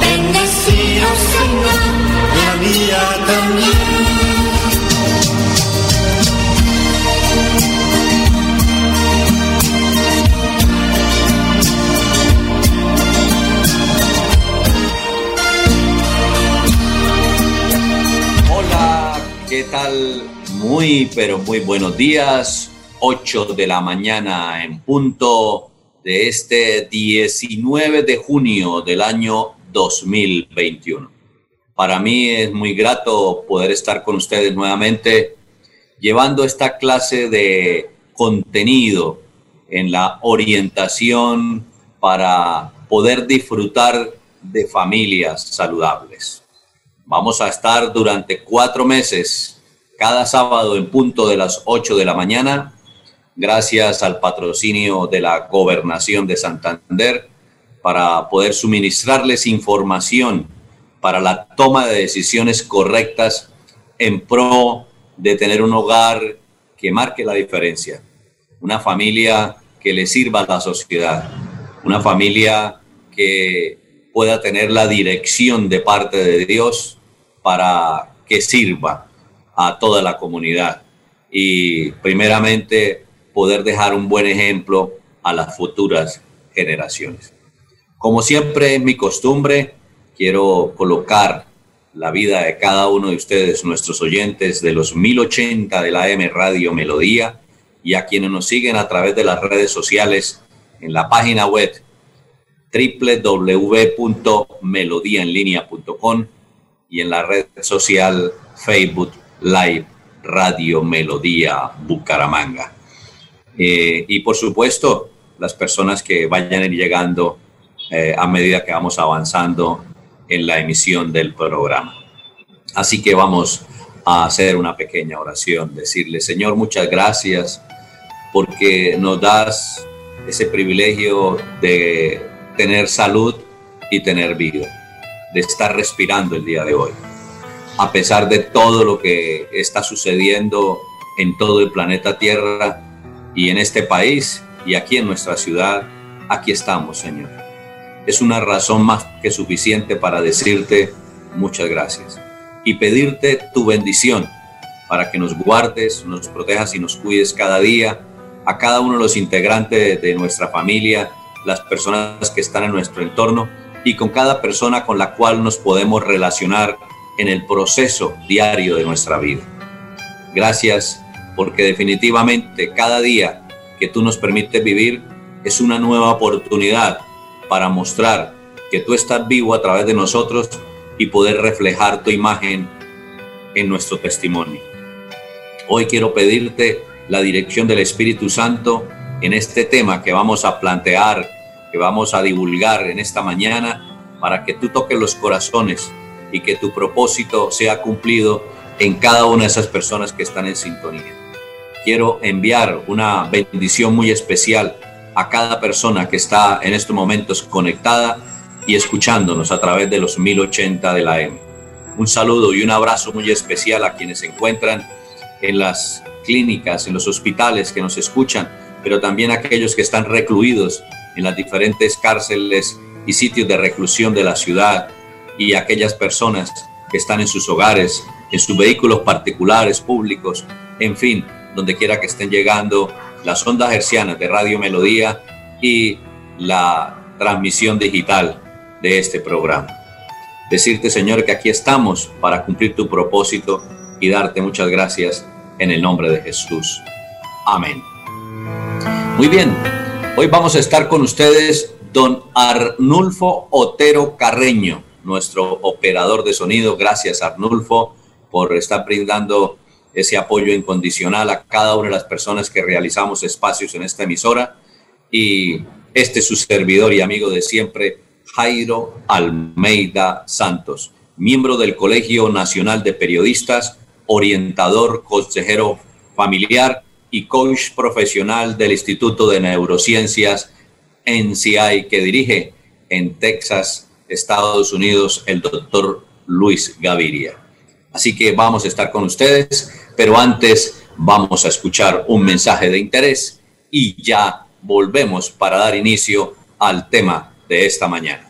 Bendecido Señor, la mía también. Hola, ¿qué tal? Muy, pero muy buenos días. 8 de la mañana en punto de este 19 de junio del año 2021. Para mí es muy grato poder estar con ustedes nuevamente llevando esta clase de contenido en la orientación para poder disfrutar de familias saludables. Vamos a estar durante cuatro meses, cada sábado en punto de las 8 de la mañana, gracias al patrocinio de la gobernación de Santander para poder suministrarles información para la toma de decisiones correctas en pro de tener un hogar que marque la diferencia, una familia que le sirva a la sociedad, una familia que pueda tener la dirección de parte de Dios para que sirva a toda la comunidad. Y primeramente poder dejar un buen ejemplo a las futuras generaciones. Como siempre mi costumbre, quiero colocar la vida de cada uno de ustedes, nuestros oyentes de los 1080 de la M Radio Melodía y a quienes nos siguen a través de las redes sociales en la página web www.melodiaenlinea.com y en la red social Facebook Live Radio Melodía Bucaramanga. Eh, y por supuesto, las personas que vayan llegando eh, a medida que vamos avanzando en la emisión del programa. Así que vamos a hacer una pequeña oración, decirle, Señor, muchas gracias porque nos das ese privilegio de tener salud y tener vida, de estar respirando el día de hoy. A pesar de todo lo que está sucediendo en todo el planeta Tierra, y en este país y aquí en nuestra ciudad, aquí estamos, Señor. Es una razón más que suficiente para decirte muchas gracias y pedirte tu bendición para que nos guardes, nos protejas y nos cuides cada día, a cada uno de los integrantes de nuestra familia, las personas que están en nuestro entorno y con cada persona con la cual nos podemos relacionar en el proceso diario de nuestra vida. Gracias porque definitivamente cada día que tú nos permites vivir es una nueva oportunidad para mostrar que tú estás vivo a través de nosotros y poder reflejar tu imagen en nuestro testimonio. Hoy quiero pedirte la dirección del Espíritu Santo en este tema que vamos a plantear, que vamos a divulgar en esta mañana, para que tú toques los corazones y que tu propósito sea cumplido en cada una de esas personas que están en sintonía quiero enviar una bendición muy especial a cada persona que está en estos momentos conectada y escuchándonos a través de los 1080 de la M. Un saludo y un abrazo muy especial a quienes se encuentran en las clínicas, en los hospitales que nos escuchan, pero también a aquellos que están recluidos en las diferentes cárceles y sitios de reclusión de la ciudad y aquellas personas que están en sus hogares, en sus vehículos particulares, públicos, en fin, donde quiera que estén llegando las ondas hercianas de Radio Melodía y la transmisión digital de este programa. Decirte, Señor, que aquí estamos para cumplir tu propósito y darte muchas gracias en el nombre de Jesús. Amén. Muy bien, hoy vamos a estar con ustedes don Arnulfo Otero Carreño, nuestro operador de sonido. Gracias, Arnulfo, por estar brindando ese apoyo incondicional a cada una de las personas que realizamos espacios en esta emisora. Y este es su servidor y amigo de siempre, Jairo Almeida Santos, miembro del Colegio Nacional de Periodistas, orientador, consejero familiar y coach profesional del Instituto de Neurociencias NCI que dirige en Texas, Estados Unidos, el doctor Luis Gaviria. Así que vamos a estar con ustedes, pero antes vamos a escuchar un mensaje de interés y ya volvemos para dar inicio al tema de esta mañana.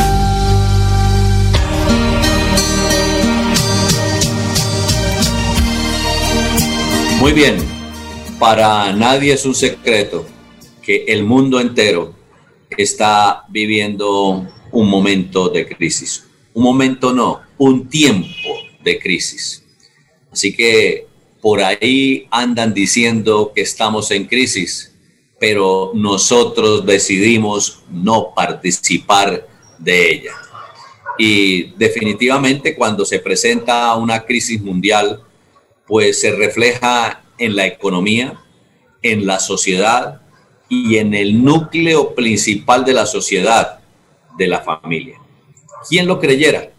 Muy bien, para nadie es un secreto que el mundo entero está viviendo un momento de crisis. Un momento no, un tiempo de crisis. Así que por ahí andan diciendo que estamos en crisis, pero nosotros decidimos no participar de ella. Y definitivamente cuando se presenta una crisis mundial, pues se refleja en la economía, en la sociedad y en el núcleo principal de la sociedad, de la familia. ¿Quién lo creyera?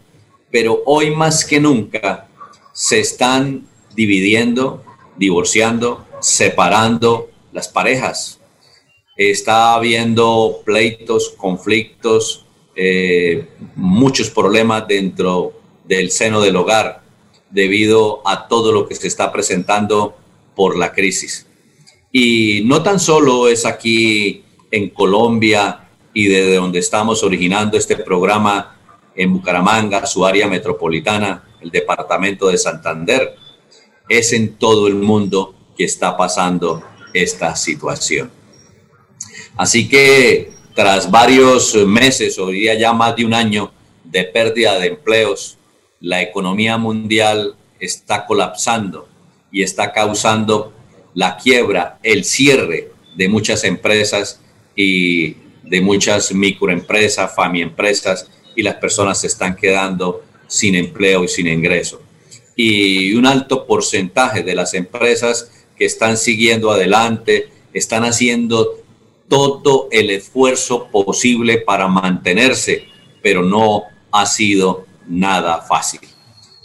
Pero hoy más que nunca se están dividiendo, divorciando, separando las parejas. Está habiendo pleitos, conflictos, eh, muchos problemas dentro del seno del hogar debido a todo lo que se está presentando por la crisis. Y no tan solo es aquí en Colombia y desde donde estamos originando este programa en Bucaramanga, su área metropolitana, el departamento de Santander, es en todo el mundo que está pasando esta situación. Así que tras varios meses, hoy día ya más de un año de pérdida de empleos, la economía mundial está colapsando y está causando la quiebra, el cierre de muchas empresas y de muchas microempresas, famiempresas y las personas se están quedando sin empleo y sin ingreso. Y un alto porcentaje de las empresas que están siguiendo adelante están haciendo todo el esfuerzo posible para mantenerse, pero no ha sido nada fácil.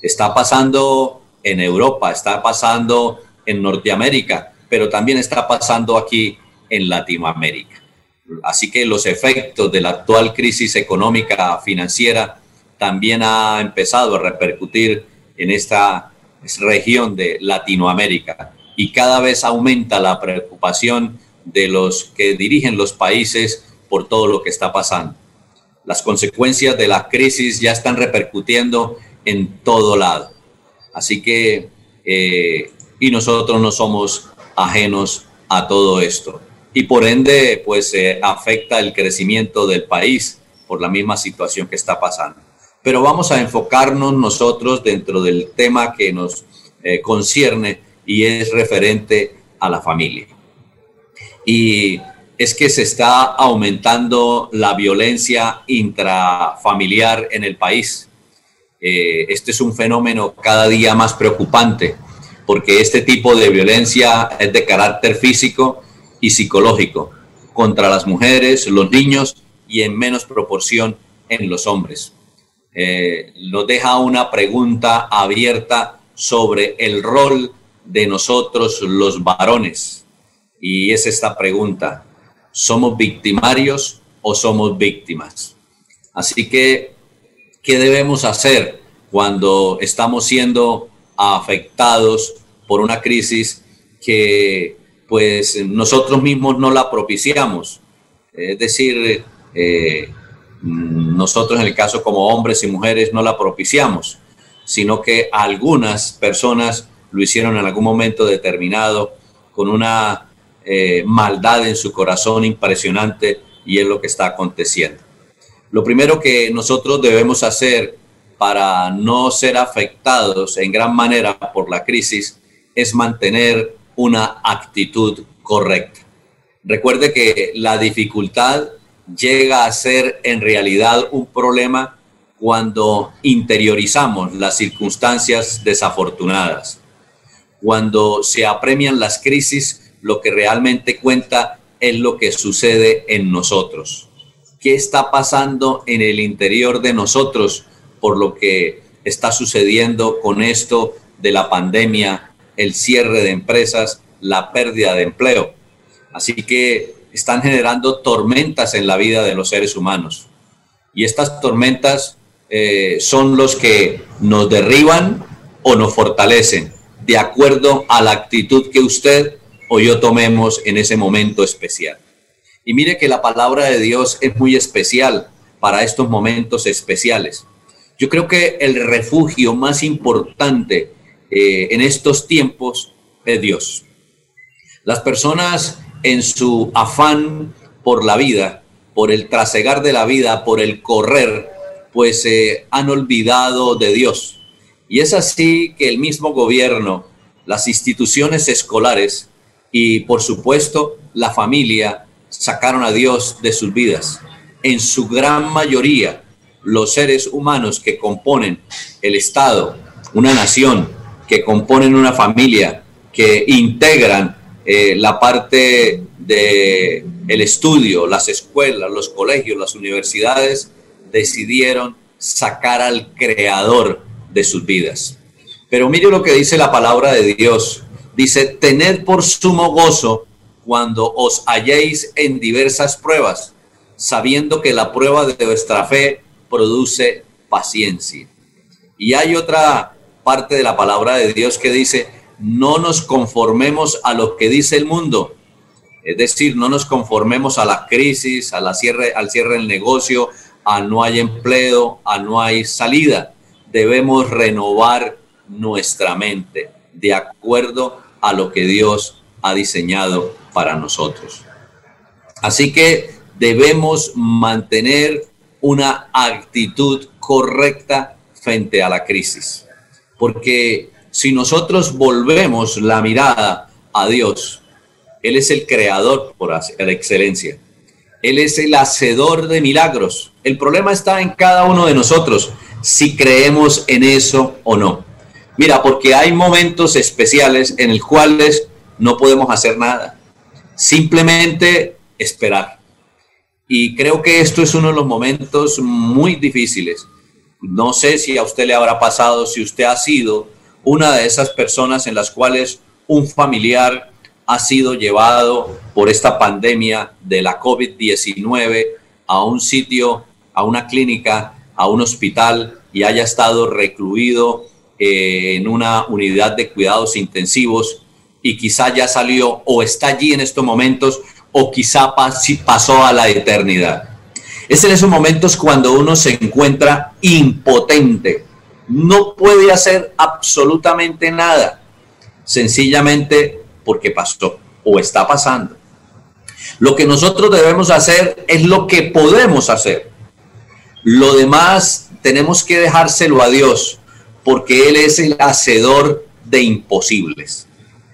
Está pasando en Europa, está pasando en Norteamérica, pero también está pasando aquí en Latinoamérica. Así que los efectos de la actual crisis económica financiera también ha empezado a repercutir en esta región de Latinoamérica y cada vez aumenta la preocupación de los que dirigen los países por todo lo que está pasando. Las consecuencias de la crisis ya están repercutiendo en todo lado. Así que, eh, y nosotros no somos ajenos a todo esto. Y por ende, pues afecta el crecimiento del país por la misma situación que está pasando. Pero vamos a enfocarnos nosotros dentro del tema que nos eh, concierne y es referente a la familia. Y es que se está aumentando la violencia intrafamiliar en el país. Eh, este es un fenómeno cada día más preocupante porque este tipo de violencia es de carácter físico y psicológico contra las mujeres, los niños y en menos proporción en los hombres. Eh, nos deja una pregunta abierta sobre el rol de nosotros los varones. Y es esta pregunta, ¿Somos victimarios o somos víctimas? Así que, ¿qué debemos hacer cuando estamos siendo afectados por una crisis que pues nosotros mismos no la propiciamos? Es decir, eh, nosotros en el caso como hombres y mujeres no la propiciamos, sino que algunas personas lo hicieron en algún momento determinado con una eh, maldad en su corazón impresionante y es lo que está aconteciendo. Lo primero que nosotros debemos hacer para no ser afectados en gran manera por la crisis es mantener una actitud correcta. Recuerde que la dificultad llega a ser en realidad un problema cuando interiorizamos las circunstancias desafortunadas. Cuando se apremian las crisis, lo que realmente cuenta es lo que sucede en nosotros. ¿Qué está pasando en el interior de nosotros por lo que está sucediendo con esto de la pandemia, el cierre de empresas, la pérdida de empleo? Así que están generando tormentas en la vida de los seres humanos. Y estas tormentas eh, son los que nos derriban o nos fortalecen, de acuerdo a la actitud que usted o yo tomemos en ese momento especial. Y mire que la palabra de Dios es muy especial para estos momentos especiales. Yo creo que el refugio más importante eh, en estos tiempos es Dios. Las personas en su afán por la vida, por el trasegar de la vida, por el correr, pues se eh, han olvidado de Dios. Y es así que el mismo gobierno, las instituciones escolares y por supuesto la familia sacaron a Dios de sus vidas. En su gran mayoría, los seres humanos que componen el Estado, una nación, que componen una familia, que integran eh, la parte de el estudio, las escuelas, los colegios, las universidades, decidieron sacar al creador de sus vidas. Pero mire lo que dice la palabra de Dios. Dice, tened por sumo gozo cuando os halléis en diversas pruebas, sabiendo que la prueba de vuestra fe produce paciencia. Y hay otra parte de la palabra de Dios que dice, no nos conformemos a lo que dice el mundo. Es decir, no nos conformemos a la crisis, a la cierre, al cierre del negocio, a no hay empleo, a no hay salida. Debemos renovar nuestra mente de acuerdo a lo que Dios ha diseñado para nosotros. Así que debemos mantener una actitud correcta frente a la crisis, porque si nosotros volvemos la mirada a Dios, Él es el creador por excelencia. Él es el hacedor de milagros. El problema está en cada uno de nosotros, si creemos en eso o no. Mira, porque hay momentos especiales en los cuales no podemos hacer nada. Simplemente esperar. Y creo que esto es uno de los momentos muy difíciles. No sé si a usted le habrá pasado, si usted ha sido una de esas personas en las cuales un familiar ha sido llevado por esta pandemia de la COVID-19 a un sitio, a una clínica, a un hospital y haya estado recluido eh, en una unidad de cuidados intensivos y quizá ya salió o está allí en estos momentos o quizá pasó a la eternidad. Es en esos momentos cuando uno se encuentra impotente, no puede hacer absolutamente nada, sencillamente porque pasó o está pasando. Lo que nosotros debemos hacer es lo que podemos hacer. Lo demás tenemos que dejárselo a Dios, porque Él es el hacedor de imposibles.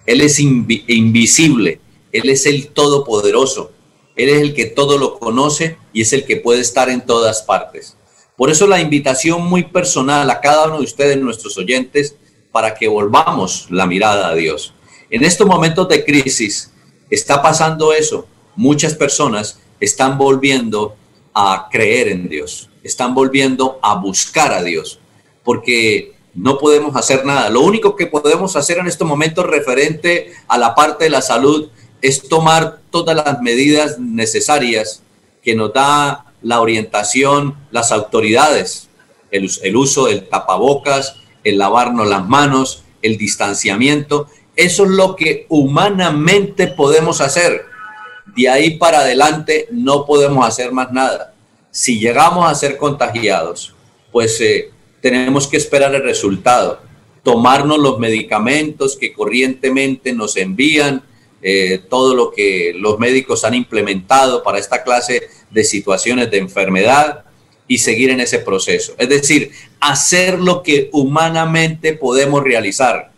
Él es invisible, Él es el todopoderoso, Él es el que todo lo conoce y es el que puede estar en todas partes. Por eso la invitación muy personal a cada uno de ustedes, nuestros oyentes, para que volvamos la mirada a Dios. En estos momentos de crisis está pasando eso. Muchas personas están volviendo a creer en Dios, están volviendo a buscar a Dios, porque no podemos hacer nada. Lo único que podemos hacer en estos momentos referente a la parte de la salud es tomar todas las medidas necesarias que nos da la orientación, las autoridades, el, el uso del tapabocas, el lavarnos las manos, el distanciamiento. Eso es lo que humanamente podemos hacer. De ahí para adelante no podemos hacer más nada. Si llegamos a ser contagiados, pues eh, tenemos que esperar el resultado. Tomarnos los medicamentos que corrientemente nos envían, eh, todo lo que los médicos han implementado para esta clase de situaciones de enfermedad y seguir en ese proceso. Es decir, hacer lo que humanamente podemos realizar.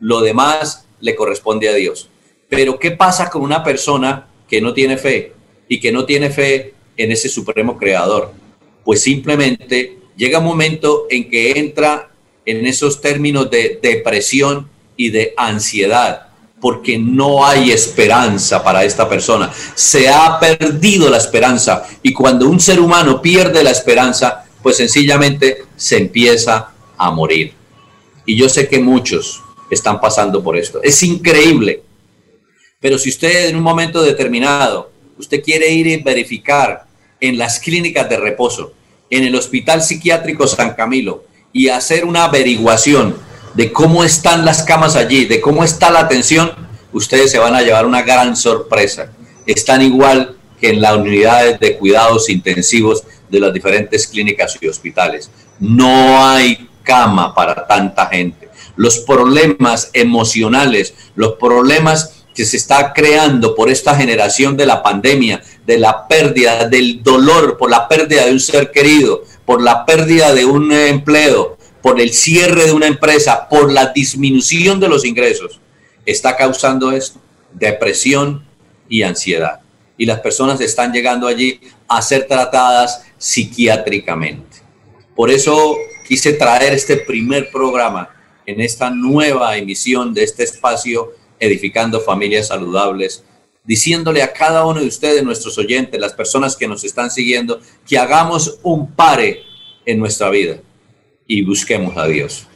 Lo demás le corresponde a Dios. Pero ¿qué pasa con una persona que no tiene fe y que no tiene fe en ese supremo creador? Pues simplemente llega un momento en que entra en esos términos de depresión y de ansiedad, porque no hay esperanza para esta persona. Se ha perdido la esperanza y cuando un ser humano pierde la esperanza, pues sencillamente se empieza a morir. Y yo sé que muchos están pasando por esto. Es increíble. Pero si usted en un momento determinado, usted quiere ir y verificar en las clínicas de reposo, en el Hospital Psiquiátrico San Camilo, y hacer una averiguación de cómo están las camas allí, de cómo está la atención, ustedes se van a llevar una gran sorpresa. Están igual que en las unidades de cuidados intensivos de las diferentes clínicas y hospitales. No hay cama para tanta gente. Los problemas emocionales, los problemas que se está creando por esta generación de la pandemia, de la pérdida, del dolor por la pérdida de un ser querido, por la pérdida de un empleo, por el cierre de una empresa, por la disminución de los ingresos, está causando esto, depresión y ansiedad. Y las personas están llegando allí a ser tratadas psiquiátricamente. Por eso quise traer este primer programa en esta nueva emisión de este espacio Edificando Familias Saludables, diciéndole a cada uno de ustedes, nuestros oyentes, las personas que nos están siguiendo, que hagamos un pare en nuestra vida y busquemos a Dios.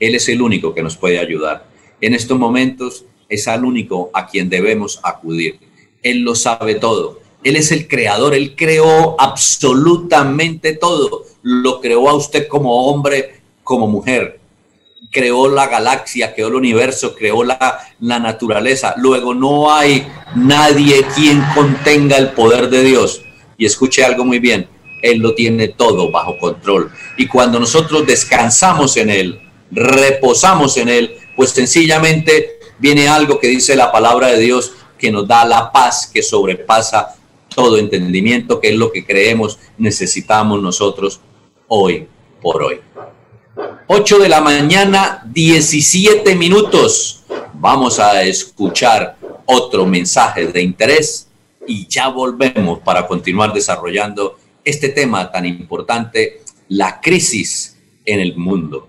Él es el único que nos puede ayudar. En estos momentos es al único a quien debemos acudir. Él lo sabe todo. Él es el creador. Él creó absolutamente todo. Lo creó a usted como hombre, como mujer. Creó la galaxia, creó el universo, creó la, la naturaleza. Luego no hay nadie quien contenga el poder de Dios. Y escuche algo muy bien. Él lo tiene todo bajo control. Y cuando nosotros descansamos en Él, reposamos en Él, pues sencillamente viene algo que dice la palabra de Dios que nos da la paz que sobrepasa todo entendimiento, que es lo que creemos necesitamos nosotros hoy por hoy. 8 de la mañana, 17 minutos. Vamos a escuchar otro mensaje de interés y ya volvemos para continuar desarrollando este tema tan importante, la crisis en el mundo.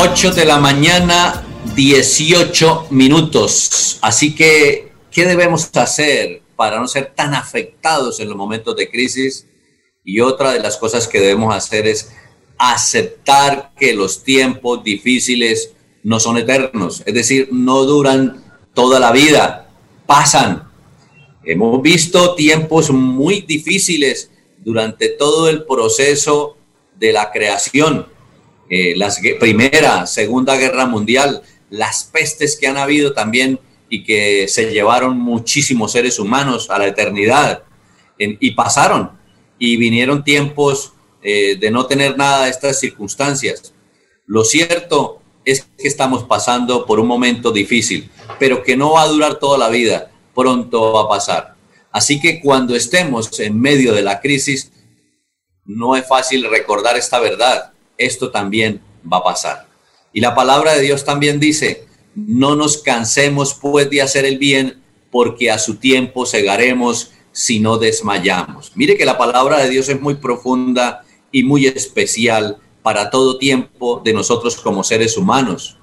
8 de la mañana, 18 minutos. Así que, ¿qué debemos hacer para no ser tan afectados en los momentos de crisis? Y otra de las cosas que debemos hacer es aceptar que los tiempos difíciles no son eternos, es decir, no duran toda la vida, pasan. Hemos visto tiempos muy difíciles durante todo el proceso de la creación eh, la Primera, Segunda Guerra Mundial, las pestes que han habido también y que se llevaron muchísimos seres humanos a la eternidad y pasaron y vinieron tiempos eh, de no tener nada de estas circunstancias. Lo cierto es que estamos pasando por un momento difícil, pero que no va a durar toda la vida, pronto va a pasar. Así que cuando estemos en medio de la crisis, no es fácil recordar esta verdad esto también va a pasar. Y la palabra de Dios también dice, no nos cansemos pues de hacer el bien, porque a su tiempo segaremos si no desmayamos. Mire que la palabra de Dios es muy profunda y muy especial para todo tiempo de nosotros como seres humanos.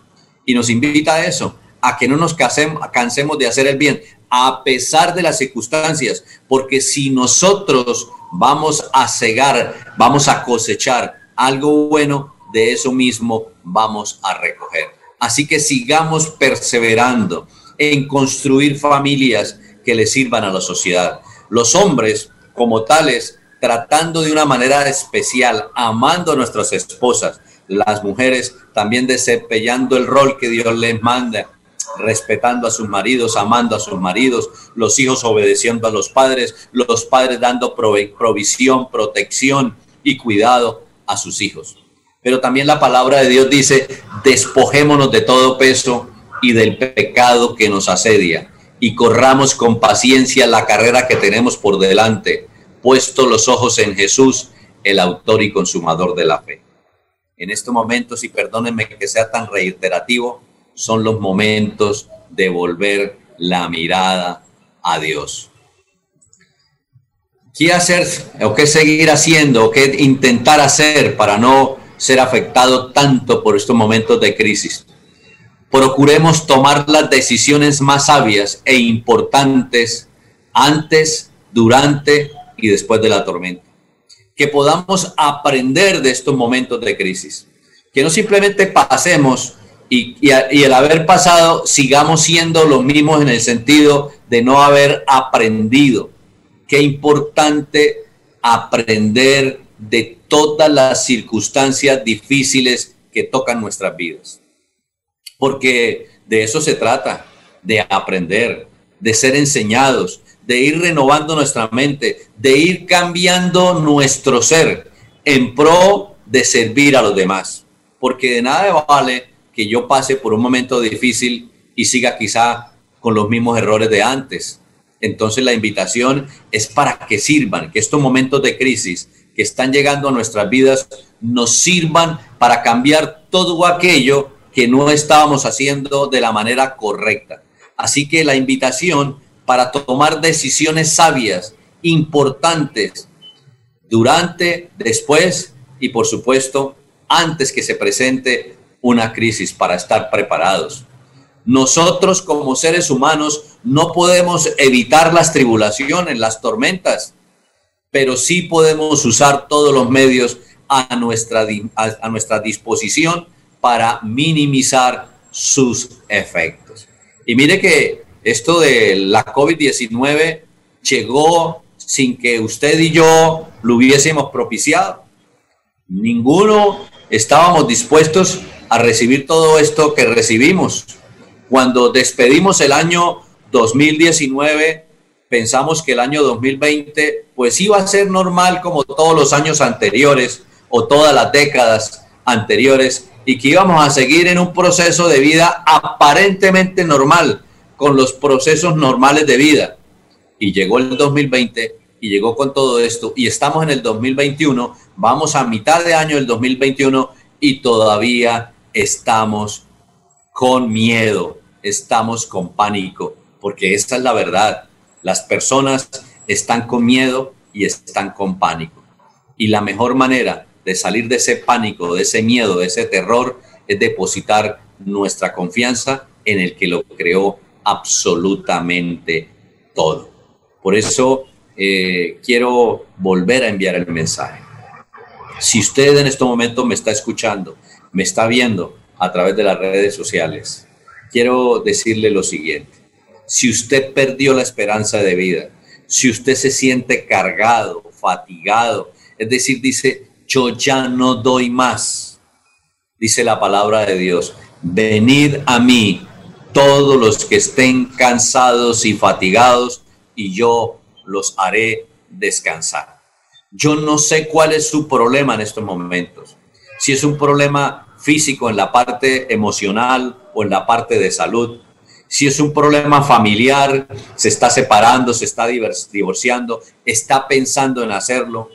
Y nos invita a eso, a que no nos cansemos de hacer el bien, a pesar de las circunstancias, porque si nosotros vamos a cegar, vamos a cosechar algo bueno, de eso mismo vamos a recoger. Así que sigamos perseverando en construir familias que le sirvan a la sociedad. Los hombres, como tales, tratando de una manera especial, amando a nuestras esposas, las mujeres también desempeñando el rol que Dios les manda, respetando a sus maridos, amando a sus maridos, los hijos obedeciendo a los padres, los padres dando provisión, protección y cuidado a sus hijos. Pero también la palabra de Dios dice, despojémonos de todo peso y del pecado que nos asedia y corramos con paciencia la carrera que tenemos por delante, puesto los ojos en Jesús, el autor y consumador de la fe. En estos momentos, y perdónenme que sea tan reiterativo, son los momentos de volver la mirada a Dios. ¿Qué hacer o qué seguir haciendo o qué intentar hacer para no ser afectado tanto por estos momentos de crisis? Procuremos tomar las decisiones más sabias e importantes antes, durante y después de la tormenta. Que podamos aprender de estos momentos de crisis. Que no simplemente pasemos y, y, el haber pasado sigamos siendo los mismos en el sentido de no haber aprendido. Qué importante aprender de todas las circunstancias difíciles que tocan nuestras vidas. Porque de eso se trata, de aprender, de ser enseñados, de ir renovando nuestra mente, de ir cambiando nuestro ser en pro de servir a los demás. Porque de nada vale que yo pase por un momento difícil y siga quizá con los mismos errores de antes. Entonces la invitación es para que sirvan, que estos momentos de crisis que están llegando a nuestras vidas nos sirvan para cambiar todo aquello que no estábamos haciendo de la manera correcta. Así que la invitación para tomar decisiones sabias, importantes, durante, después y por supuesto antes que se presente una crisis para estar preparados. Nosotros como seres humanos no podemos evitar las tribulaciones, las tormentas, pero sí podemos usar todos los medios a nuestra, a, nuestra disposición para minimizar sus efectos. Y mire que esto de la COVID-19 llegó sin que usted y yo lo hubiésemos propiciado. Ninguno estábamos dispuestos a recibir todo esto que recibimos. Cuando despedimos el año 2019, pensamos que el año 2020 pues iba a ser normal como todos los años anteriores o todas las décadas anteriores y que íbamos a seguir en un proceso de vida aparentemente normal, con los procesos normales de vida. Y llegó el 2020 y llegó con todo esto y estamos en el 2021, vamos a mitad de año del 2021 y todavía estamos con miedo, estamos con pánico, porque esta es la verdad. Las personas están con miedo y están con pánico. Y la mejor manera de salir de ese pánico, de ese miedo, de ese terror, es depositar nuestra confianza en el que lo creó absolutamente todo. Por eso eh, quiero volver a enviar el mensaje. Si usted en este momento me está escuchando me está viendo a través de las redes sociales, quiero decirle lo siguiente. Si usted perdió la esperanza de vida, si usted se siente cargado, fatigado, es decir, dice, yo ya no doy más, dice la palabra de Dios, venid a mí todos los que estén cansados y fatigados, y yo los haré descansar. Yo no sé cuál es su problema en estos momentos. Si es un problema físico, en la parte emocional o en la parte de salud. Si es un problema familiar, se está separando, se está divorciando, está pensando en hacerlo.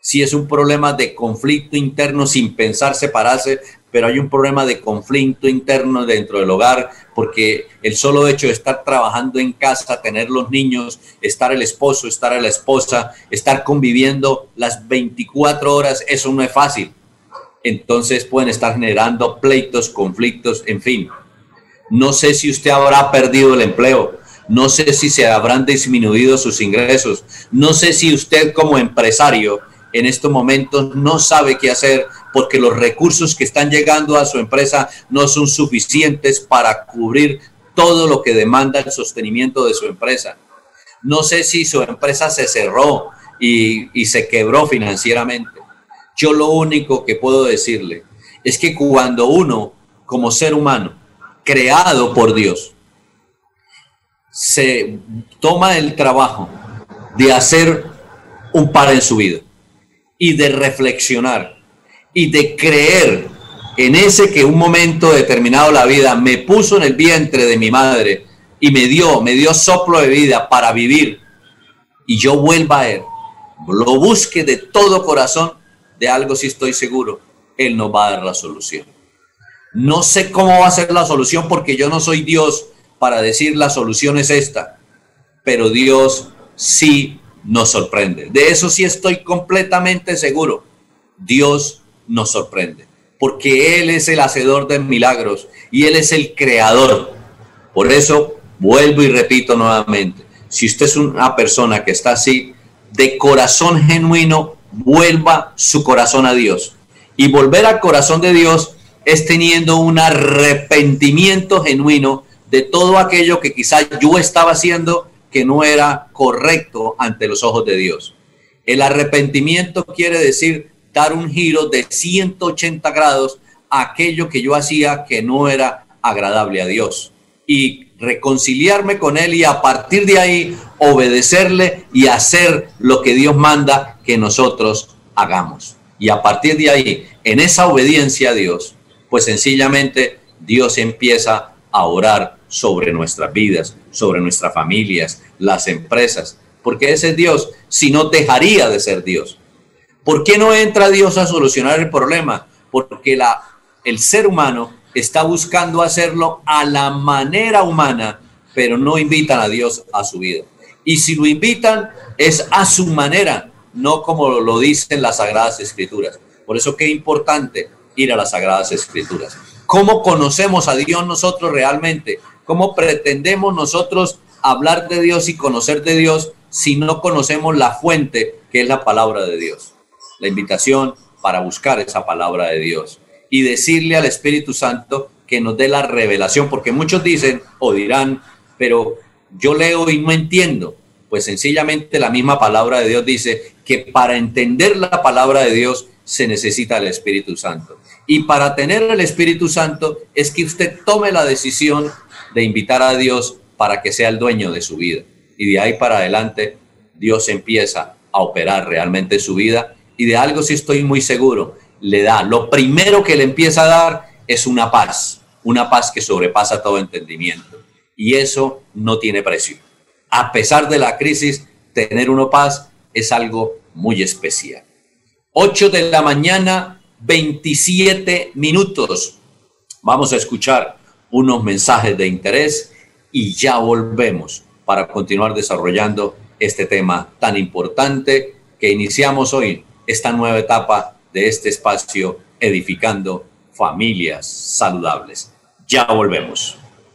Si es un problema de conflicto interno sin pensar separarse, pero hay un problema de conflicto interno dentro del hogar, porque el solo hecho de estar trabajando en casa, tener los niños, estar el esposo, estar la esposa, estar conviviendo las 24 horas, eso no es fácil entonces pueden estar generando pleitos, conflictos, en fin. No sé si usted habrá perdido el empleo, no sé si se habrán disminuido sus ingresos, no sé si usted como empresario en estos momentos no sabe qué hacer porque los recursos que están llegando a su empresa no son suficientes para cubrir todo lo que demanda el sostenimiento de su empresa. No sé si su empresa se cerró y, y se quebró financieramente. Yo lo único que puedo decirle es que cuando uno, como ser humano, creado por Dios, se toma el trabajo de hacer un par en su vida y de reflexionar y de creer en ese que un momento determinado la vida me puso en el vientre de mi madre y me dio, me dio soplo de vida para vivir y yo vuelva a él, lo busque de todo corazón, de algo sí estoy seguro, él nos va a dar la solución. No sé cómo va a ser la solución porque yo no soy Dios para decir la solución es esta, pero Dios sí nos sorprende. De eso sí estoy completamente seguro. Dios nos sorprende, porque Él es el hacedor de milagros y Él es el creador. Por eso vuelvo y repito nuevamente, si usted es una persona que está así, de corazón genuino, vuelva su corazón a Dios. Y volver al corazón de Dios es teniendo un arrepentimiento genuino de todo aquello que quizás yo estaba haciendo que no era correcto ante los ojos de Dios. El arrepentimiento quiere decir dar un giro de 180 grados a aquello que yo hacía que no era agradable a Dios y reconciliarme con Él y a partir de ahí obedecerle y hacer lo que Dios manda que nosotros hagamos. Y a partir de ahí, en esa obediencia a Dios, pues sencillamente Dios empieza a orar sobre nuestras vidas, sobre nuestras familias, las empresas, porque ese Dios, si no dejaría de ser Dios. ¿Por qué no entra Dios a solucionar el problema? Porque la, el ser humano está buscando hacerlo a la manera humana, pero no invitan a Dios a su vida. Y si lo invitan, es a su manera, no como lo dicen las Sagradas Escrituras. Por eso qué importante ir a las Sagradas Escrituras. ¿Cómo conocemos a Dios nosotros realmente? ¿Cómo pretendemos nosotros hablar de Dios y conocer de Dios si no conocemos la fuente que es la palabra de Dios? La invitación para buscar esa palabra de Dios y decirle al Espíritu Santo que nos dé la revelación, porque muchos dicen o dirán, pero yo leo y no entiendo. Pues sencillamente la misma palabra de Dios dice que para entender la palabra de Dios se necesita el Espíritu Santo. Y para tener el Espíritu Santo es que usted tome la decisión de invitar a Dios para que sea el dueño de su vida. Y de ahí para adelante Dios empieza a operar realmente su vida. Y de algo sí estoy muy seguro, le da, lo primero que le empieza a dar es una paz, una paz que sobrepasa todo entendimiento. Y eso no tiene precio. A pesar de la crisis, tener una paz es algo muy especial. 8 de la mañana, 27 minutos. Vamos a escuchar unos mensajes de interés y ya volvemos para continuar desarrollando este tema tan importante que iniciamos hoy, esta nueva etapa de este espacio edificando familias saludables. Ya volvemos.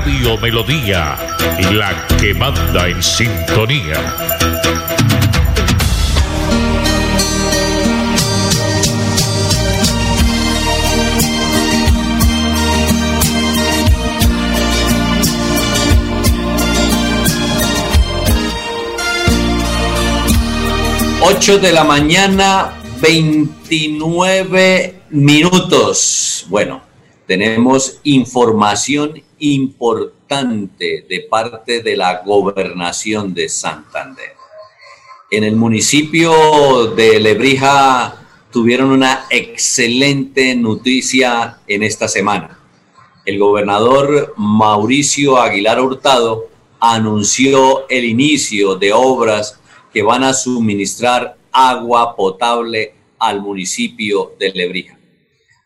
Radio Melodía, la que manda en sintonía. Ocho de la mañana, 29 minutos. Bueno, tenemos información importante de parte de la gobernación de Santander. En el municipio de Lebrija tuvieron una excelente noticia en esta semana. El gobernador Mauricio Aguilar Hurtado anunció el inicio de obras que van a suministrar agua potable al municipio de Lebrija.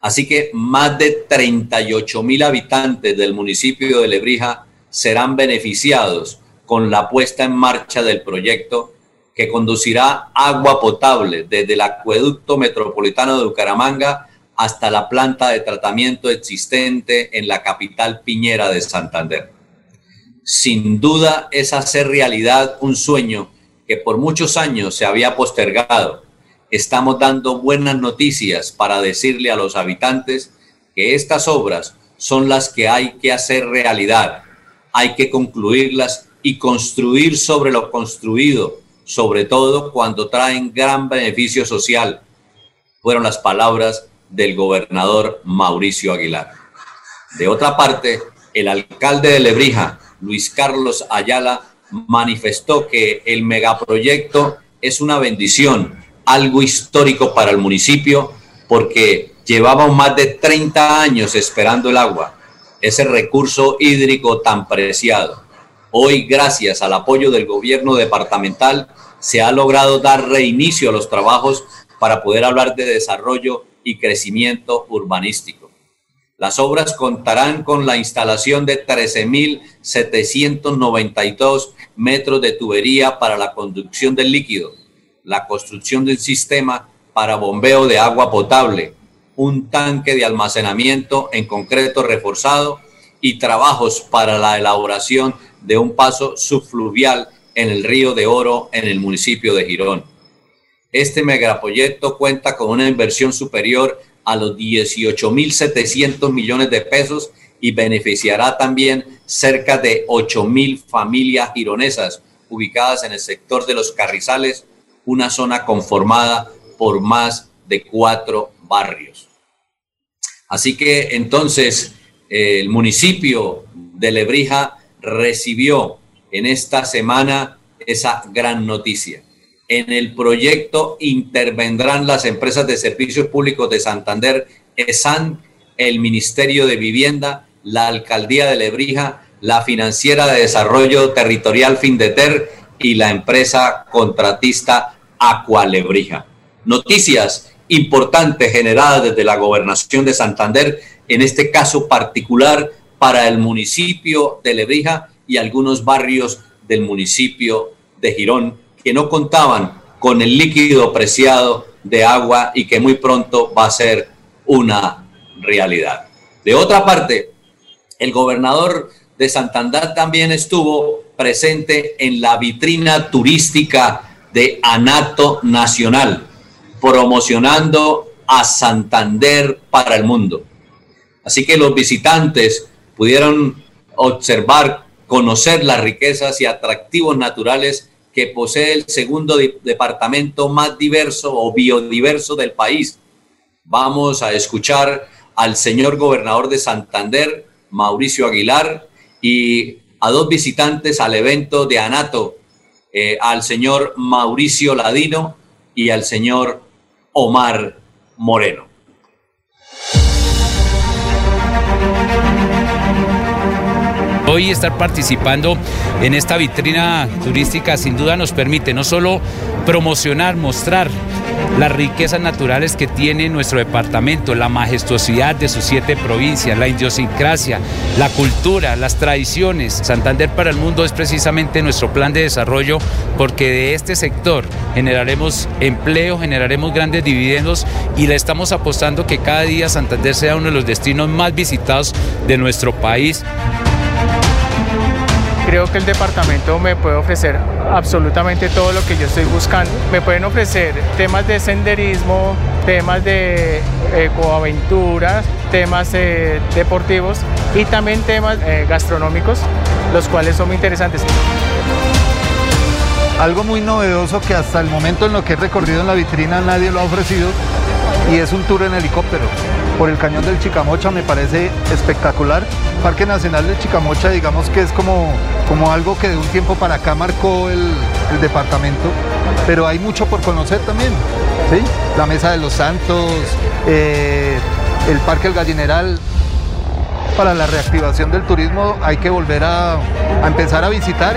Así que más de 38 mil habitantes del municipio de Lebrija serán beneficiados con la puesta en marcha del proyecto que conducirá agua potable desde el acueducto metropolitano de Bucaramanga hasta la planta de tratamiento existente en la capital piñera de Santander. Sin duda es hacer realidad un sueño que por muchos años se había postergado. Estamos dando buenas noticias para decirle a los habitantes que estas obras son las que hay que hacer realidad. Hay que concluirlas y construir sobre lo construido, sobre todo cuando traen gran beneficio social. Fueron las palabras del gobernador Mauricio Aguilar. De otra parte, el alcalde de Lebrija, Luis Carlos Ayala, manifestó que el megaproyecto es una bendición, algo histórico para el municipio, porque llevamos más de 30 años esperando el agua, ese recurso hídrico tan preciado. Hoy, gracias al apoyo del gobierno departamental, se ha logrado dar reinicio a los trabajos para poder hablar de desarrollo y crecimiento urbanístico. Las obras contarán con la instalación de 13.792 metros de tubería para la conducción del líquido, la construcción de un sistema para bombeo de agua potable, un tanque de almacenamiento en concreto reforzado y trabajos para la elaboración de un paso subfluvial en el río de Oro en el municipio de Girón. Este megaproyecto cuenta con una inversión superior a los 18.700 millones de pesos y beneficiará también cerca de 8.000 familias gironesas ubicadas en el sector de los Carrizales, una zona conformada por más de cuatro barrios. Así que entonces el municipio de Lebrija recibió en esta semana esa gran noticia. En el proyecto intervendrán las empresas de servicios públicos de Santander, ESAN, el Ministerio de Vivienda, la Alcaldía de Lebrija, la Financiera de Desarrollo Territorial Findeter y la empresa contratista Lebrija. Noticias importantes generadas desde la gobernación de Santander, en este caso particular para el municipio de Lebrija y algunos barrios del municipio de Girón que no contaban con el líquido preciado de agua y que muy pronto va a ser una realidad. De otra parte, el gobernador de Santander también estuvo presente en la vitrina turística de Anato Nacional, promocionando a Santander para el mundo. Así que los visitantes pudieron observar, conocer las riquezas y atractivos naturales que posee el segundo departamento más diverso o biodiverso del país. Vamos a escuchar al señor gobernador de Santander, Mauricio Aguilar, y a dos visitantes al evento de Anato, eh, al señor Mauricio Ladino y al señor Omar Moreno. Hoy estar participando en esta vitrina turística sin duda nos permite no solo promocionar, mostrar las riquezas naturales que tiene nuestro departamento, la majestuosidad de sus siete provincias, la idiosincrasia, la cultura, las tradiciones. Santander para el mundo es precisamente nuestro plan de desarrollo porque de este sector generaremos empleo, generaremos grandes dividendos y le estamos apostando que cada día Santander sea uno de los destinos más visitados de nuestro país creo que el departamento me puede ofrecer absolutamente todo lo que yo estoy buscando. Me pueden ofrecer temas de senderismo, temas de ecoaventuras, temas eh, deportivos y también temas eh, gastronómicos, los cuales son muy interesantes. Algo muy novedoso que hasta el momento en lo que he recorrido en la vitrina nadie lo ha ofrecido y es un tour en helicóptero por el cañón del Chicamocha, me parece espectacular. Parque Nacional del Chicamocha, digamos que es como, como algo que de un tiempo para acá marcó el, departamento, pero hay mucho por conocer también. ¿sí? La Mesa de los Santos, eh, el Parque El Gallineral. Para la reactivación del turismo hay que volver a, a empezar a visitar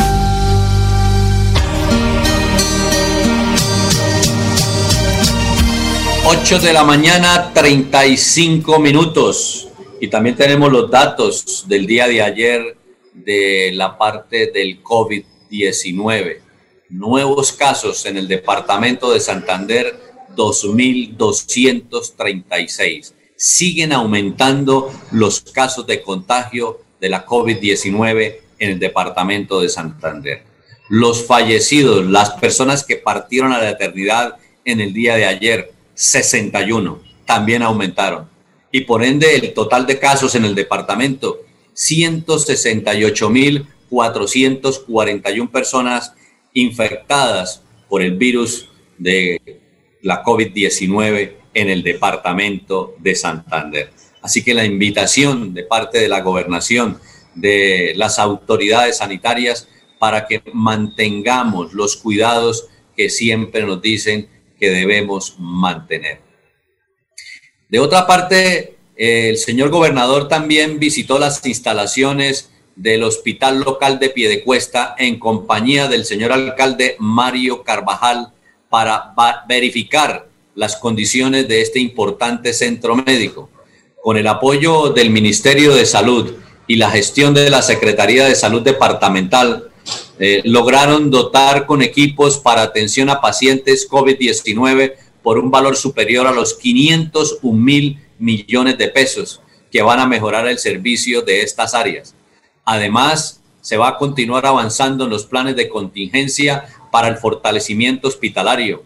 8 de la mañana, 35 minutos. Y también tenemos los datos del día de ayer de la parte del COVID-19. Nuevos casos en el departamento de Santander, 2.236. Siguen aumentando los casos de contagio de la COVID-19 en el departamento de Santander. Los fallecidos, las personas que partieron a la eternidad en el día de ayer, 61, también aumentaron. Y por ende, el total de casos en el departamento, 168.441 personas infectadas por el virus de la COVID-19 en el departamento de Santander. Así que la invitación de parte de la gobernación, de las autoridades sanitarias, para que mantengamos los cuidados que siempre nos dicen que debemos mantener. De otra parte, el señor gobernador también visitó las instalaciones del Hospital Local de Piedecuesta en compañía del señor alcalde Mario Carvajal para verificar las condiciones de este importante centro médico. Con el apoyo del Ministerio de Salud y la gestión de la Secretaría de Salud Departamental, eh, lograron dotar con equipos para atención a pacientes COVID-19 por un valor superior a los 501 mil millones de pesos que van a mejorar el servicio de estas áreas. Además, se va a continuar avanzando en los planes de contingencia para el fortalecimiento hospitalario.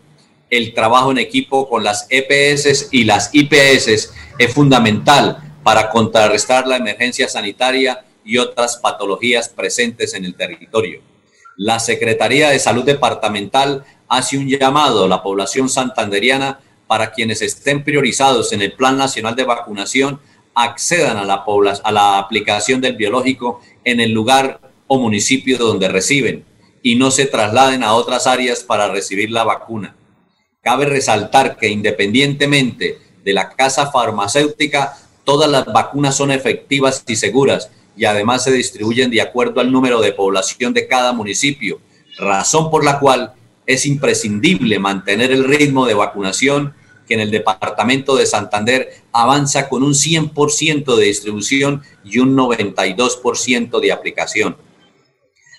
El trabajo en equipo con las EPS y las IPS es fundamental para contrarrestar la emergencia sanitaria y otras patologías presentes en el territorio la Secretaría de Salud Departamental hace un llamado a la población santanderiana para quienes estén priorizados en el Plan Nacional de Vacunación accedan a la, aplicación del biológico en el lugar o municipio donde reciben y no se trasladen a otras áreas para recibir la vacuna. Cabe resaltar que independientemente de la casa farmacéutica, todas las vacunas son efectivas y seguras y además se distribuyen de acuerdo al número de población de cada municipio, razón por la cual es imprescindible mantener el ritmo de vacunación que en el departamento de Santander avanza con un 100% de distribución y un 92% de aplicación.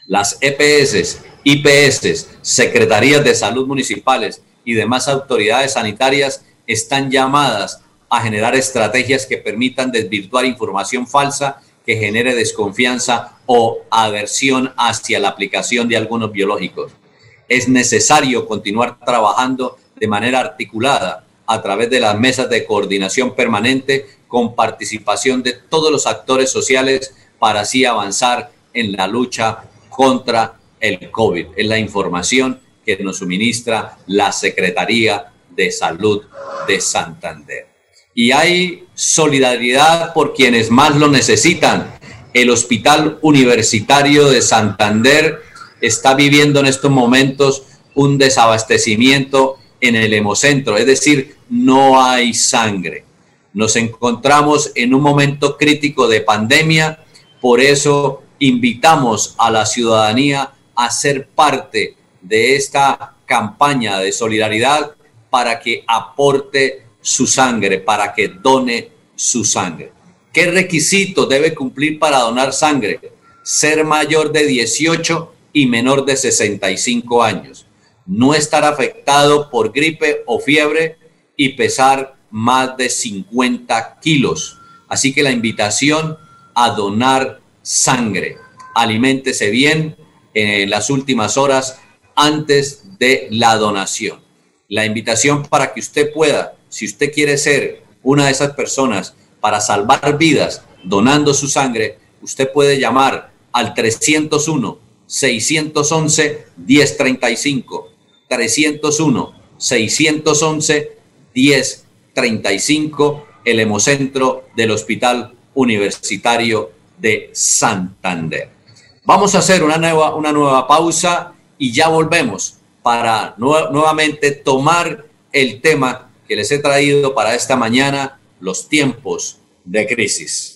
Las EPS, IPS, Secretarías de Salud Municipales y demás autoridades sanitarias están llamadas a generar estrategias que permitan desvirtuar información falsa que genere desconfianza o aversión hacia la aplicación de algunos biológicos. Es necesario continuar trabajando de manera articulada a través de las mesas de coordinación permanente con participación de todos los actores sociales para así avanzar en la lucha contra el COVID. Es la información que nos suministra la Secretaría de Salud de Santander y hay solidaridad por quienes más lo necesitan. El Hospital Universitario de Santander está viviendo en estos momentos un desabastecimiento en el hemocentro, es decir, no hay sangre. Nos encontramos en un momento crítico de pandemia, por eso invitamos a la ciudadanía a ser parte de esta campaña de solidaridad para que aporte su sangre, para que done su sangre. ¿Qué requisito debe cumplir para donar sangre? Ser mayor de 18 y menor de 65 años. No estar afectado por gripe o fiebre y pesar más de 50 kilos. Así que la invitación a donar sangre. Aliméntese bien en las últimas horas antes de la donación. La invitación para que usted pueda si usted quiere ser una de esas personas para salvar vidas donando su sangre, usted puede llamar al 301 611 1035 301 611 1035, el hemocentro del Hospital Universitario de Santander. Vamos a hacer una nueva, una nueva pausa y ya volvemos para nuevamente tomar el tema que les he traído para esta mañana, los tiempos de crisis.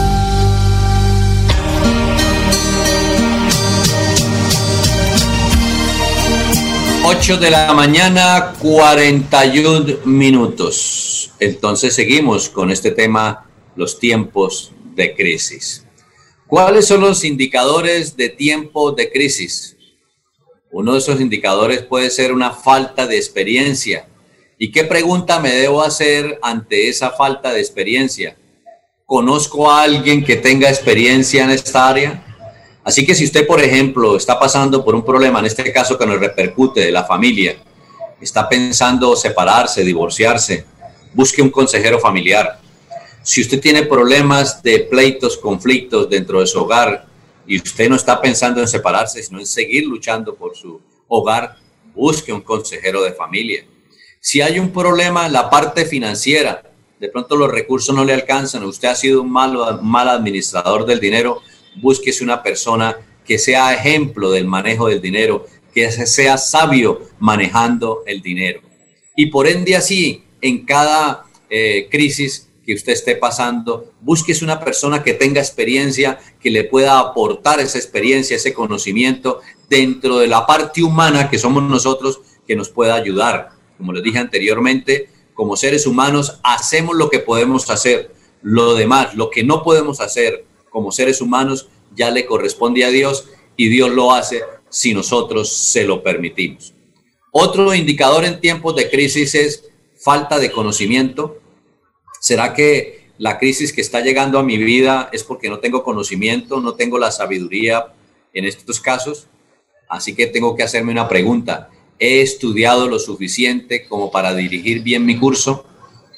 8 de la mañana, 41 minutos. Entonces seguimos con este tema, los tiempos de crisis. ¿Cuáles son los indicadores de tiempo de crisis? Uno de esos indicadores puede ser una falta de experiencia. ¿Y qué pregunta me debo hacer ante esa falta de experiencia? ¿Conozco a alguien que tenga experiencia en esta área? Así que si usted, por ejemplo, está pasando por un problema, en este caso que nos repercute de la familia, está pensando separarse, divorciarse, busque un consejero familiar. Si usted tiene problemas de pleitos, conflictos dentro de su hogar y usted no está pensando en separarse, sino en seguir luchando por su hogar, busque un consejero de familia. Si hay un problema en la parte financiera, de pronto los recursos no le alcanzan, usted ha sido un mal, mal administrador del dinero, búsquese una persona que sea ejemplo del manejo del dinero, que sea sabio manejando el dinero. Y por ende así, en cada eh, crisis que usted esté pasando, búsquese una persona que tenga experiencia, que le pueda aportar esa experiencia, ese conocimiento dentro de la parte humana que somos nosotros, que nos pueda ayudar. Como les dije anteriormente, como seres humanos hacemos lo que podemos hacer. Lo demás, lo que no podemos hacer, como seres humanos ya le corresponde a Dios y Dios lo hace si nosotros se lo permitimos. Otro indicador en tiempos de crisis es falta de conocimiento. ¿Será que la crisis que está llegando a mi vida es porque no tengo conocimiento, no tengo la sabiduría en estos casos? Así que tengo que hacerme una pregunta. ¿He estudiado lo suficiente como para dirigir bien mi curso?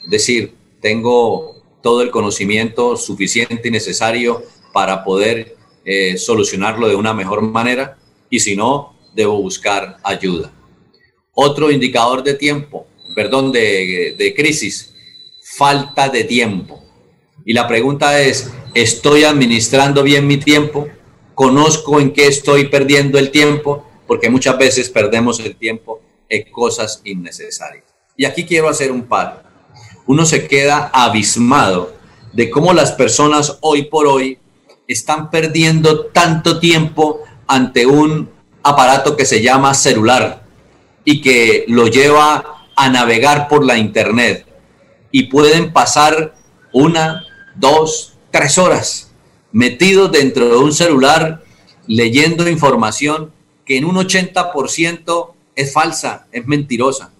Es decir, tengo todo el conocimiento suficiente y necesario para poder eh, solucionarlo de una mejor manera y si no, debo buscar ayuda. Otro indicador de tiempo, perdón, de, de crisis, falta de tiempo. Y la pregunta es, ¿estoy administrando bien mi tiempo? ¿Conozco en qué estoy perdiendo el tiempo? Porque muchas veces perdemos el tiempo en cosas innecesarias. Y aquí quiero hacer un par uno se queda abismado de cómo las personas hoy por hoy están perdiendo tanto tiempo ante un aparato que se llama celular y que lo lleva a navegar por la internet. Y pueden pasar una, dos, tres horas metidos dentro de un celular leyendo información que en un 80% es falsa, es mentirosa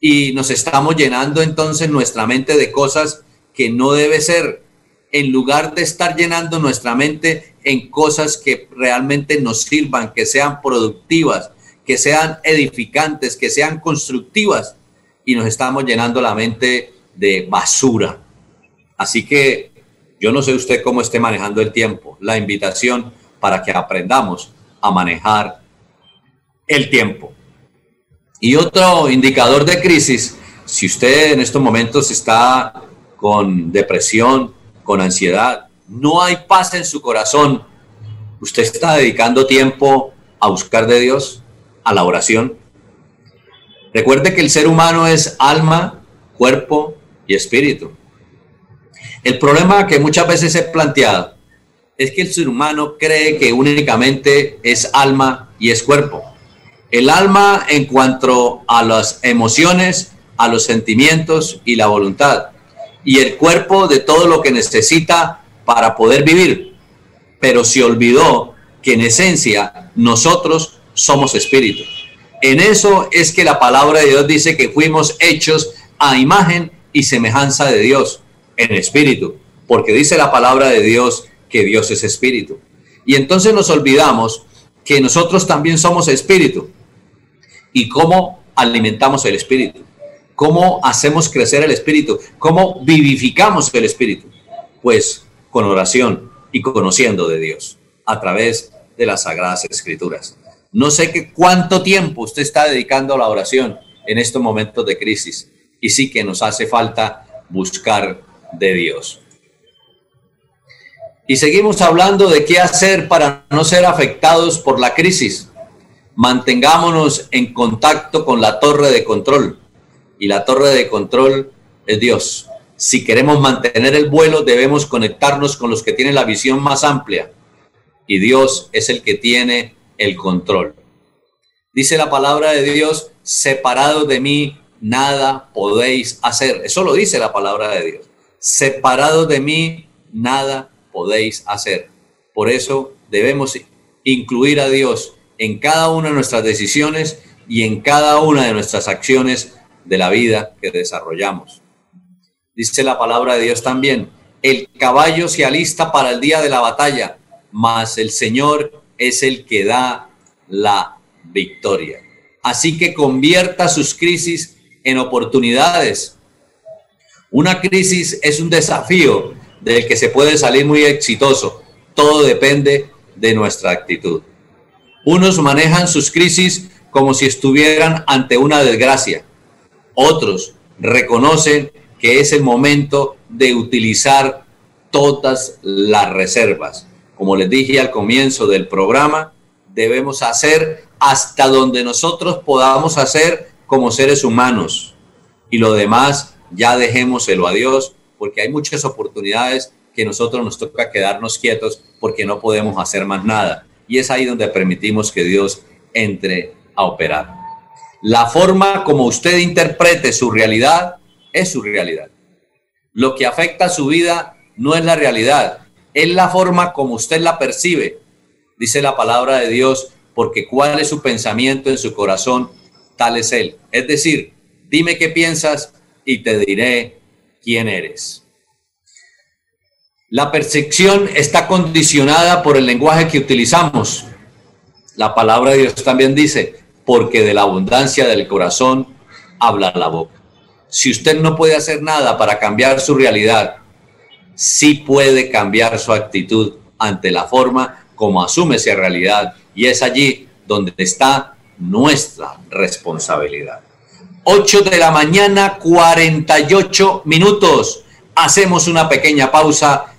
y nos estamos llenando entonces nuestra mente de cosas que no debe ser, en lugar de estar llenando nuestra mente en cosas que realmente nos sirvan, que sean productivas, que sean edificantes, que sean constructivas. y nos estamos llenando la mente de basura. Así que yo no sé usted cómo esté manejando el tiempo. La invitación para que aprendamos a manejar el tiempo. Y otro indicador de crisis, si usted en estos momentos está con depresión, con ansiedad, no hay paz en su corazón, usted está dedicando tiempo a buscar de Dios, a la oración. Recuerde que el ser humano es alma, cuerpo y espíritu. El problema que muchas veces he planteado es que el ser humano cree que únicamente es alma y es cuerpo. El alma en cuanto a las emociones, a los sentimientos y la voluntad. Y el cuerpo de todo lo que necesita para poder vivir. Pero se olvidó que en esencia nosotros somos espíritu. En eso es que la palabra de Dios dice que fuimos hechos a imagen y semejanza de Dios en espíritu. Porque dice la palabra de Dios que Dios es espíritu. Y entonces nos olvidamos que nosotros también somos espíritu. ¿Y cómo alimentamos el espíritu? ¿Cómo hacemos crecer el espíritu? ¿Cómo vivificamos el espíritu? Pues con oración y conociendo de Dios a través de las sagradas escrituras. No sé qué cuánto tiempo usted está dedicando a la oración en estos momentos de crisis y sí que nos hace falta buscar de Dios. Y seguimos hablando de qué hacer para no ser afectados por la crisis. Mantengámonos en contacto con la torre de control. Y la torre de control es Dios. Si queremos mantener el vuelo, debemos conectarnos con los que tienen la visión más amplia. Y Dios es el que tiene el control. Dice la palabra de Dios, separado de mí, nada podéis hacer. Eso lo dice la palabra de Dios. Separado de mí, nada podéis hacer. Por eso debemos incluir a Dios en cada una de nuestras decisiones y en cada una de nuestras acciones de la vida que desarrollamos. Dice la palabra de Dios también, el caballo se alista para el día de la batalla, mas el Señor es el que da la victoria. Así que convierta sus crisis en oportunidades. Una crisis es un desafío del que se puede salir muy exitoso. Todo depende de nuestra actitud. Unos manejan sus crisis como si estuvieran ante una desgracia. Otros reconocen que es el momento de utilizar todas las reservas. Como les dije al comienzo del programa, debemos hacer hasta donde nosotros podamos hacer como seres humanos. Y lo demás ya dejémoselo a Dios porque hay muchas oportunidades que nosotros nos toca quedarnos quietos porque no podemos hacer más nada. Y es ahí donde permitimos que Dios entre a operar. La forma como usted interprete su realidad es su realidad. Lo que afecta a su vida no es la realidad, es la forma como usted la percibe. Dice la palabra de Dios, porque cuál es su pensamiento en su corazón, tal es él. Es decir, dime qué piensas y te diré quién eres. La percepción está condicionada por el lenguaje que utilizamos. La palabra de Dios también dice, porque de la abundancia del corazón habla la boca. Si usted no puede hacer nada para cambiar su realidad, sí puede cambiar su actitud ante la forma como asume esa realidad. Y es allí donde está nuestra responsabilidad. 8 de la mañana, 48 minutos. Hacemos una pequeña pausa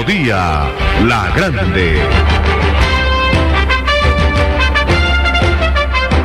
Melodía, la grande.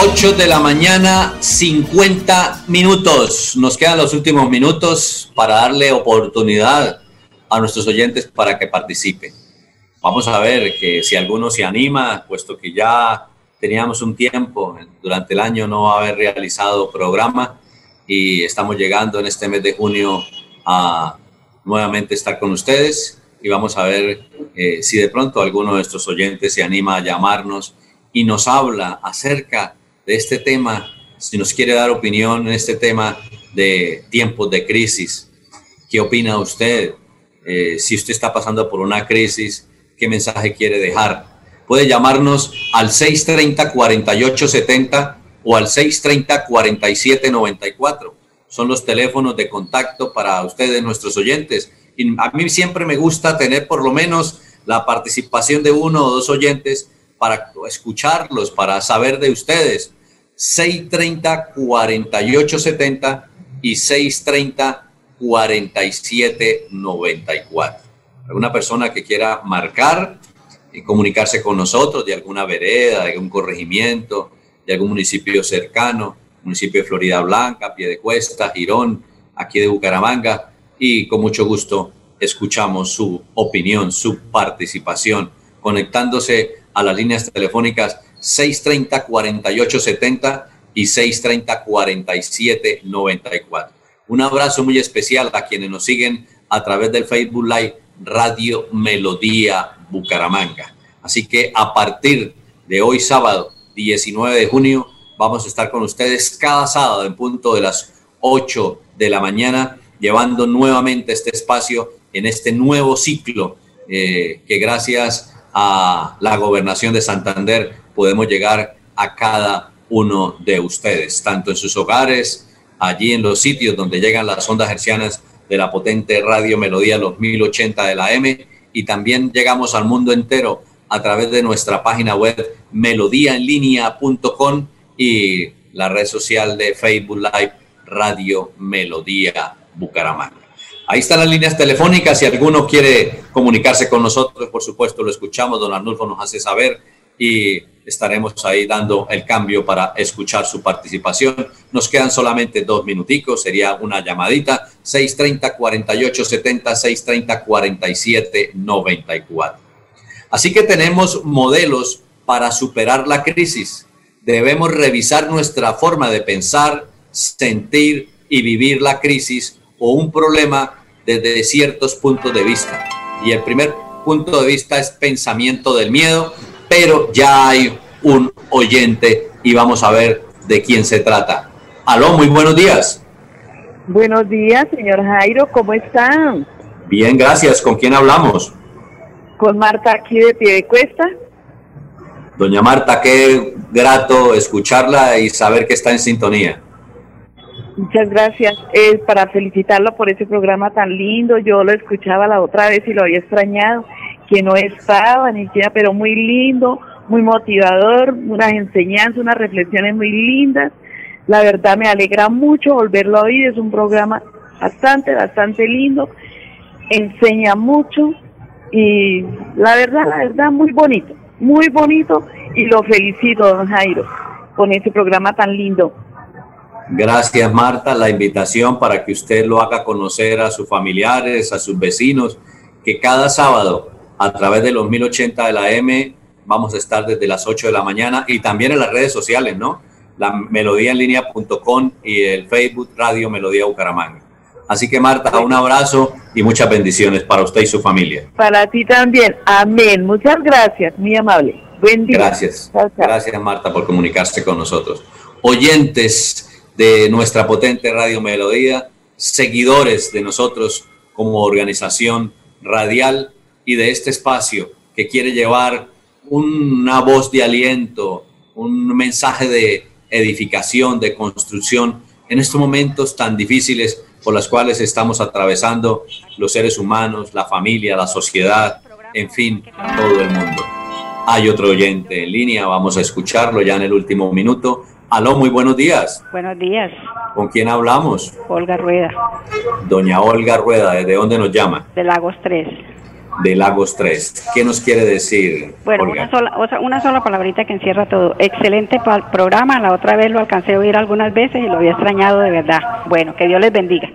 8 de la mañana, 50 minutos. Nos quedan los últimos minutos para darle oportunidad a nuestros oyentes para que participen. Vamos a ver que si alguno se anima, puesto que ya teníamos un tiempo durante el año no haber realizado programa y estamos llegando en este mes de junio a nuevamente estar con ustedes y vamos a ver eh, si de pronto alguno de nuestros oyentes se anima a llamarnos y nos habla acerca de este tema, si nos quiere dar opinión en este tema de tiempos de crisis. ¿Qué opina usted? Eh, si usted está pasando por una crisis, ¿qué mensaje quiere dejar? Puede llamarnos al 630-4870 o al 630-4794. Son los teléfonos de contacto para ustedes, nuestros oyentes. Y a mí siempre me gusta tener por lo menos la participación de uno o dos oyentes para escucharlos, para saber de ustedes. 630-4870 y 630-4794. Alguna persona que quiera marcar y comunicarse con nosotros de alguna vereda, de algún corregimiento, de algún municipio cercano, municipio de Florida Blanca, Piedecuesta, Girón, aquí de Bucaramanga, y con mucho gusto escuchamos su opinión, su participación, conectándose a las líneas telefónicas 630-4870 y 630-4794. Un abrazo muy especial a quienes nos siguen a través del Facebook Live Radio Melodía Bucaramanga. Así que a partir de hoy sábado 19 de junio vamos a estar con ustedes cada sábado en punto de las 8 de la mañana llevando nuevamente este espacio en este nuevo ciclo eh, que gracias a la gobernación de Santander podemos llegar a cada uno de ustedes, tanto en sus hogares, allí en los sitios donde llegan las ondas hercianas de la potente radio Melodía los 1080 de la M y también llegamos al mundo entero a través de nuestra página web melodíaenlínea.com y la red social de Facebook Live Radio Melodía Bucaramanga. Ahí están las líneas telefónicas. Si alguno quiere comunicarse con nosotros, por supuesto, lo escuchamos. Don Arnulfo nos hace saber y estaremos ahí dando el cambio para escuchar su participación. Nos quedan solamente dos minuticos, sería una llamadita, 630-4870, 630-4794. Así que tenemos modelos para superar la crisis. Debemos revisar nuestra forma de pensar, sentir y vivir la crisis o un problema desde ciertos puntos de vista. Y el primer punto de vista es pensamiento del miedo, pero ya hay un oyente y vamos a ver de quién se trata. Aló, muy buenos días. Buenos días, señor Jairo, ¿cómo están? Bien, gracias. ¿Con quién hablamos? Con Marta aquí de pie de cuesta. Doña Marta, qué grato escucharla y saber que está en sintonía. Muchas gracias. Es para felicitarlo por ese programa tan lindo. Yo lo escuchaba la otra vez y lo había extrañado que no estaba ni siquiera, pero muy lindo, muy motivador, unas enseñanzas, unas reflexiones muy lindas. La verdad me alegra mucho volverlo a oír, es un programa bastante, bastante lindo, enseña mucho y la verdad, la verdad, muy bonito, muy bonito y lo felicito, don Jairo, con ese programa tan lindo. Gracias, Marta, la invitación para que usted lo haga conocer a sus familiares, a sus vecinos, que cada sábado a través de los 1080 de la M. Vamos a estar desde las 8 de la mañana y también en las redes sociales, ¿no? La melodíaenlínea.com y el Facebook Radio Melodía Bucaramanga. Así que Marta, un abrazo y muchas bendiciones para usted y su familia. Para ti también. Amén. Muchas gracias, muy amable. Buen día. Gracias. Gracias Marta por comunicarse con nosotros. Oyentes de nuestra potente Radio Melodía, seguidores de nosotros como organización radial y de este espacio que quiere llevar una voz de aliento, un mensaje de edificación, de construcción en estos momentos tan difíciles por los cuales estamos atravesando los seres humanos, la familia, la sociedad, en fin, todo el mundo. Hay otro oyente en línea, vamos a escucharlo ya en el último minuto. Aló, muy buenos días. Buenos días. ¿Con quién hablamos? Olga Rueda. Doña Olga Rueda, ¿desde dónde nos llama? De Lagos 3. De Lagos 3. ¿Qué nos quiere decir? Bueno, una sola, una sola palabrita que encierra todo. Excelente programa, la otra vez lo alcancé a oír algunas veces y lo había extrañado de verdad. Bueno, que Dios les bendiga.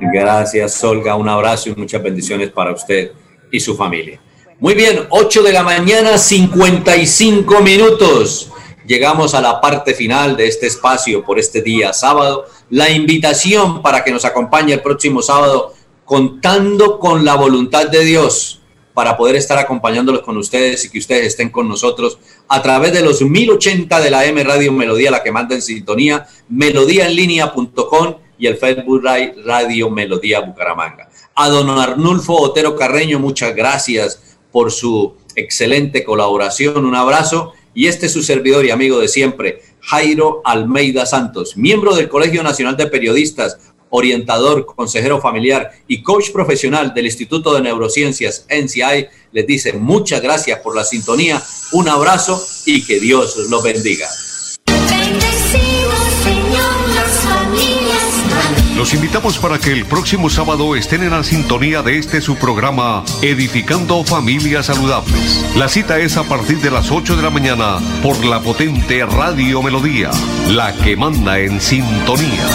Gracias, Olga. Un abrazo y muchas bendiciones para usted y su familia. Muy bien, 8 de la mañana, 55 minutos. Llegamos a la parte final de este espacio por este día sábado. La invitación para que nos acompañe el próximo sábado contando con la voluntad de Dios para poder estar acompañándolos con ustedes y que ustedes estén con nosotros a través de los 1080 de la M Radio Melodía, la que manda en sintonía, melodíaenlínea.com y el Facebook Radio Melodía Bucaramanga. A don Arnulfo Otero Carreño, muchas gracias por su excelente colaboración. Un abrazo y este es su servidor y amigo de siempre, Jairo Almeida Santos, miembro del Colegio Nacional de Periodistas, orientador, consejero familiar y coach profesional del Instituto de Neurociencias NCI, les dice muchas gracias por la sintonía, un abrazo y que Dios los bendiga. Los invitamos para que el próximo sábado estén en la sintonía de este su programa Edificando Familias Saludables. La cita es a partir de las 8 de la mañana por la potente Radio Melodía, la que manda en sintonía.